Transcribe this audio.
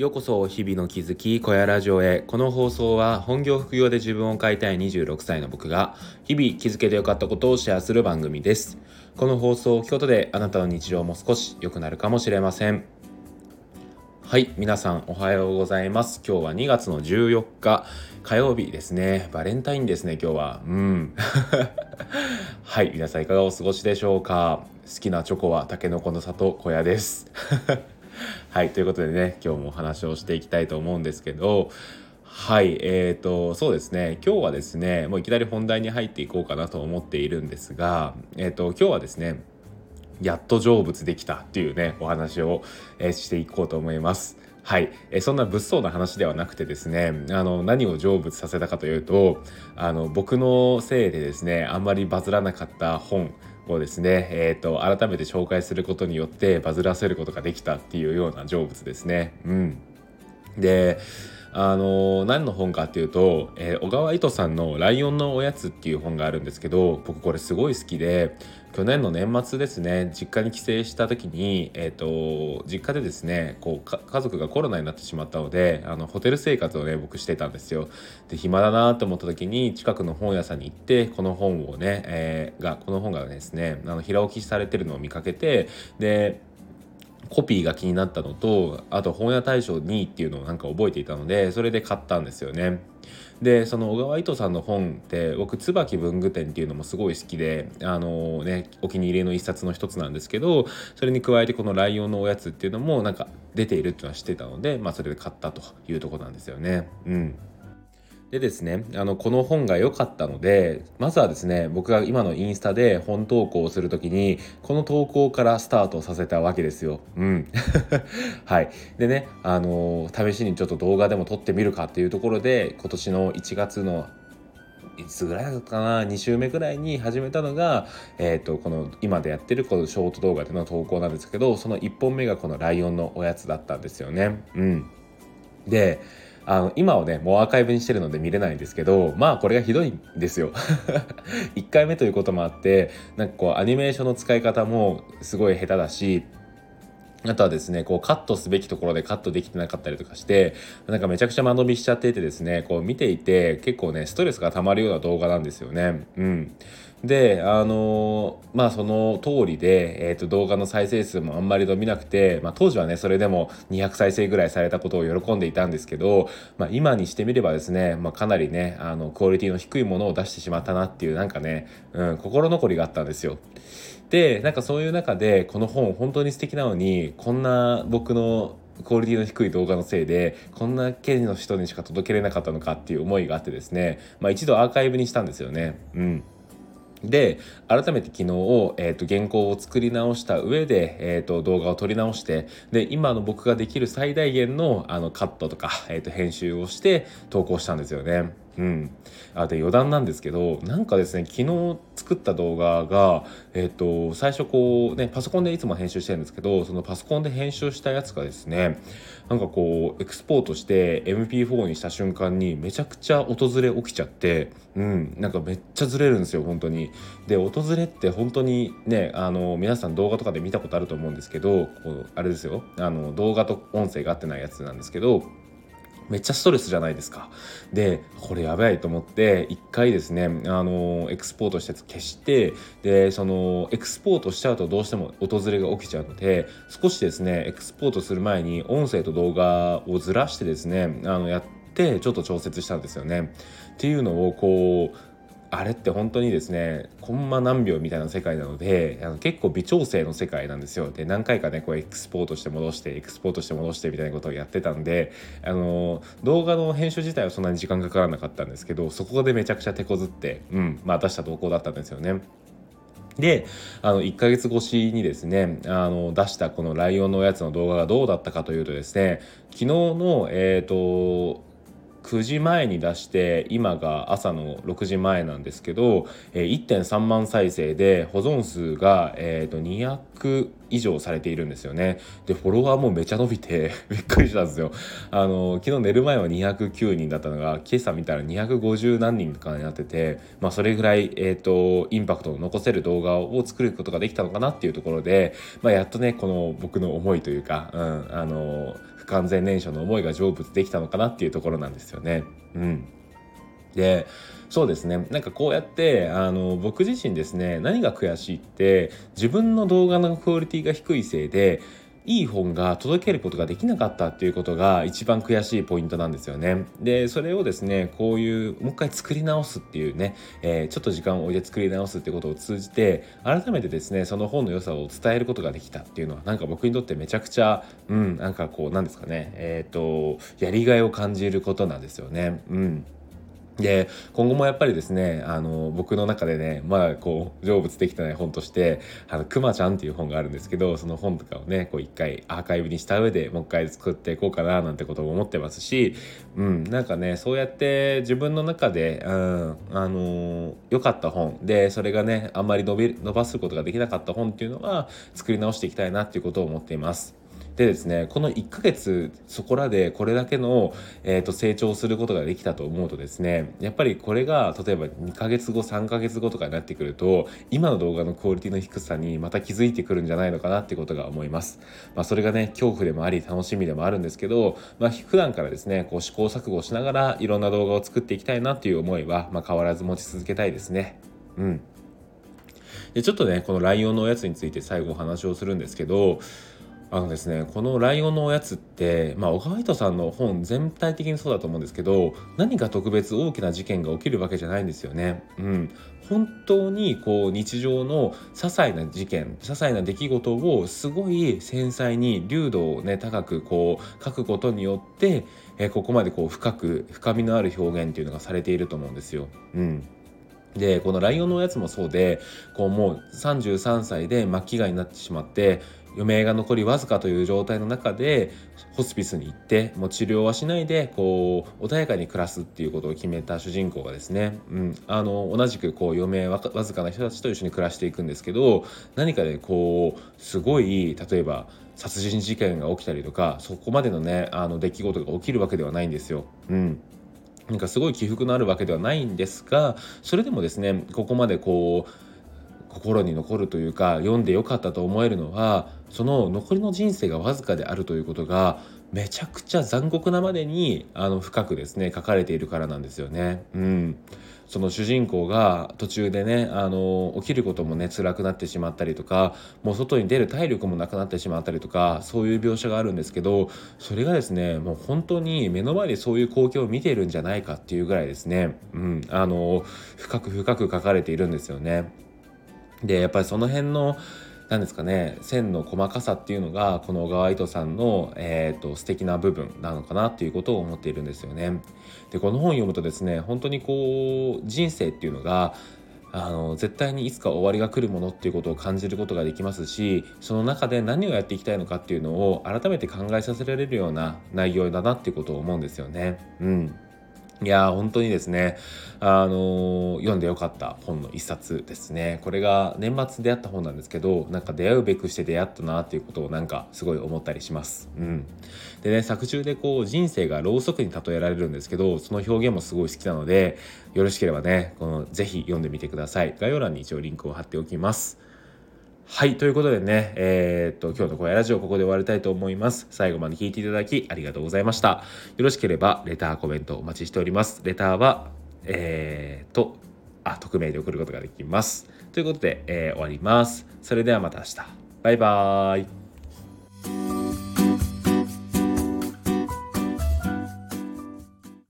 ようこそ日々の気づき小屋ラジオへ。この放送は本業副業で自分を変えたい26歳の僕が日々気づけてよかったことをシェアする番組です。この放送を聞くことであなたの日常も少し良くなるかもしれません。はい皆さんおはようございます。今日は2月の14日火曜日ですね。バレンタインですね今日は。うん。はい皆さんいかがお過ごしでしょうか。好きなチョコはたけのこの里小屋です。はいということでね今日もお話をしていきたいと思うんですけどはいえーとそうですね今日はですねもういきなり本題に入っていこうかなと思っているんですがえっ、ー、と今日はですねやっと成仏できたっていうねお話を、え、していこうと思います。はい、えそんな物騒な話ではなくてですねあの何を成仏させたかというとあの僕のせいでですねあんまりバズらなかった本をですね、えーと、改めて紹介することによってバズらせることができたっていうような成仏ですね。うん、であの何の本かっていうと、えー、小川糸さんの「ライオンのおやつ」っていう本があるんですけど僕これすごい好きで去年の年末ですね実家に帰省した時に、えーと、実家でですねこう家族がコロナになってしまったのであのホテル生活をね僕してたんですよ。で暇だなと思った時に近くの本屋さんに行ってこの本をね、えー、がこの本がですねあの平置きされてるのを見かけてでコピーが気になったのとあと本屋大賞2位っていうのをなんか覚えていたのでそれで買ったんですよね。でその小川糸さんの本って僕椿文具店っていうのもすごい好きであのねお気に入りの一冊の一つなんですけどそれに加えてこの「ライオンのおやつ」っていうのもなんか出ているっていうのは知ってたので、まあ、それで買ったというとこなんですよね。うんでですね、あの、この本が良かったので、まずはですね、僕が今のインスタで本投稿をするときに、この投稿からスタートさせたわけですよ。うん。はい。でね、あの試しにちょっと動画でも撮ってみるかっていうところで、今年の1月のいつぐらいだったかな2週目ぐらいに始めたのが、えーと、この今でやってるこのショート動画での投稿なんですけどその1本目がこのライオンのおやつだったんですよね。うん、であの今はねもうアーカイブにしてるので見れないんですけどまあこれがひどいんですよ 1回目ということもあってなんかこうアニメーションの使い方もすごい下手だしあとはですね、こうカットすべきところでカットできてなかったりとかして、なんかめちゃくちゃ間延びしちゃっていてですね、こう見ていて結構ね、ストレスが溜まるような動画なんですよね。うん。で、あの、まあその通りで、え、ー、と動画の再生数もあんまり伸びなくて、まあ当時はね、それでも200再生ぐらいされたことを喜んでいたんですけど、まあ今にしてみればですね、まあかなりね、あの、クオリティの低いものを出してしまったなっていうなんかね、うん、心残りがあったんですよ。でなんかそういう中でこの本本当に素敵なのにこんな僕のクオリティの低い動画のせいでこんな県の人にしか届けれなかったのかっていう思いがあってですね、まあ、一度アーカイブにしたんですよね。うんで改めて昨日、えーと、原稿を作り直した上で、えーと、動画を撮り直してで今の僕ができる最大限のあのカットとか、えーと編集をして投稿したんですよね。うん、あで余談なんですけどなんかですね昨日作った動画が、えーと、最初こうねパソコンでいつも編集してるんですけどそのパソコンで編集したやつがですねなんかこうエクスポートして MP4 にした瞬間にめちゃくちゃ訪れ起きちゃってうんなんかめっちゃずれるんですよ本当に。で訪れって本当にねあの皆さん動画とかで見たことあると思うんですけどこうあれですよあの動画と音声が合ってないやつなんですけどめっちゃストレスじゃないですか。で、これやばいと思って、一回ですね、あの、エクスポートしたやつ消して、で、その、エクスポートしちゃうとどうしても訪れが起きちゃうので、少しですね、エクスポートする前に音声と動画をずらしてですね、あの、やって、ちょっと調節したんですよね。っていうのを、こう、あれって本当にですねコンマ何秒みたいな世界なのであの結構微調整の世界なんですよで何回かねこうエクスポートして戻してエクスポートして戻してみたいなことをやってたんであの動画の編集自体はそんなに時間かからなかったんですけどそこでめちゃくちゃ手こずってうんまあ出した投稿だったんですよね。であの1ヶ月越しにですねあの出したこのライオンのおやつの動画がどうだったかというとですね昨日のえっ、ー、と9時前に出して今が朝の6時前なんですけど、えー、1.3万再生で保存数が、えーと、200以上されているんですよね。でフォロワーもめちゃ伸びて びっくりしたんですよ。あの昨日寝る前は209人だったのが今朝見たら250何人とかになっててまあそれぐらいえ、ー、とインパクトを残せる動画を作ることができたのかなっていうところでまあやっとねこの僕の思いというかうんあの完全燃焼の思いが成仏できたのかなっていうところなんですよね。うん。でそうですね。なんかこうやってあの僕自身ですね何が悔しいって自分の動画のクオリティが低いせいでいい本が届けることができなかったっていうことが一番悔しいポイントなんですよね。でそれをですねこういうもう一回作り直すっていうね、えー、ちょっと時間を置いて作り直すってことを通じて改めてですねその本の良さを伝えることができたっていうのはなんか僕にとってめちゃくちゃうんなんかこうなんですかねえっ、ー、とやりがいを感じることなんですよね。うんで今後もやっぱりですねあの僕の中でねまだこう成仏できてない本として「あのくまちゃん」っていう本があるんですけどその本とかをねこう一回アーカイブにした上でもう一回作っていこうかななんてことを思ってますし、うん、なんかねそうやって自分の中で、うん、あの良かった本でそれがねあんまり伸び伸ばすことができなかった本っていうのは作り直していきたいなっていうことを思っています。でですねこの1ヶ月そこらでこれだけの、えーと、成長することができたと思うとですねやっぱりこれが例えば2ヶ月後3ヶ月後とかになってくると今の動画のクオリティの低さにまた気づいてくるんじゃないのかなってことが思います。まあ、それがね恐怖でもあり楽しみでもあるんですけど、まあ、普段からですねこう試行錯誤しながらいろんな動画を作っていきたいなっていう思いは、まあ、変わらず持ち続けたいですね。うんでちょっとねこのライオンのおやつについて最後お話をするんですけどあのですねこの「ライオンのおやつ」ってまあ小川糸さんの本全体的にそうだと思うんですけど何か特別大きな事件が起きるわけじゃないんですよね。うん、本当にこう日常の些細な事件些細な出来事をすごい繊細に流度をね高くこう書くことによって、えここまでこう深く深みのある表現っていうのがされていると思うんですよ。うんでこのライオンのおやつもそうでこうもう33歳で末期がになってしまって余命が残りわずかという状態の中でホスピスに行ってもう治療はしないでこう穏やかに暮らすっていうことを決めた主人公がですね、うん、あの同じくこう余命わずかな人たちと一緒に暮らしていくんですけど何かでこうすごい例えば殺人事件が起きたりとかそこまでのねあの出来事が起きるわけではないんですよ。うんなんかすごい起伏のあるわけではないんですがそれでもですねここまでこう心に残るというか読んでよかったと思えるのはその残りの人生がわずかであるということがめちゃくちゃ残酷なまでにあの深くですね書かれているからなんですよね。うん、その主人公が途中でねあの起きることもね辛くなってしまったりとかもう外に出る体力もなくなってしまったりとかそういう描写があるんですけどそれがですねもう本当に目の前でそういう光景を見ているんじゃないかっていうぐらいですね、うん、あの深く深く書かれているんですよね。でやっぱりその辺の何ですかね線の細かさっていうのがこの小川糸さんの、えーと、素敵な部分なのかなっていうことを思っているんですよね。でこの本を読むとですね本当にこう人生っていうのがあの絶対にいつか終わりが来るものっていうことを感じることができますしその中で何をやっていきたいのかっていうのを改めて考えさせられるような内容だなっていうことを思うんですよね。うんいや本当にですね、あのー、読んでよかった本の一冊ですね。これが年末出会った本なんですけど、なんか出会うべくして出会ったなっていうことをなんかすごい思ったりします。うん。でね、作中でこう人生がろうそくに例えられるんですけど、その表現もすごい好きなので、よろしければね、このぜひ読んでみてください。概要欄に一応リンクを貼っておきます。はい。ということでね、えー、っと、今日の声ラジオここで終わりたいと思います。最後まで聞いていただきありがとうございました。よろしければ、レター、コメントお待ちしております。レターは、えー、と、あ、匿名で送ることができます。ということで、えー、終わります。それではまた明日。バイバーイ。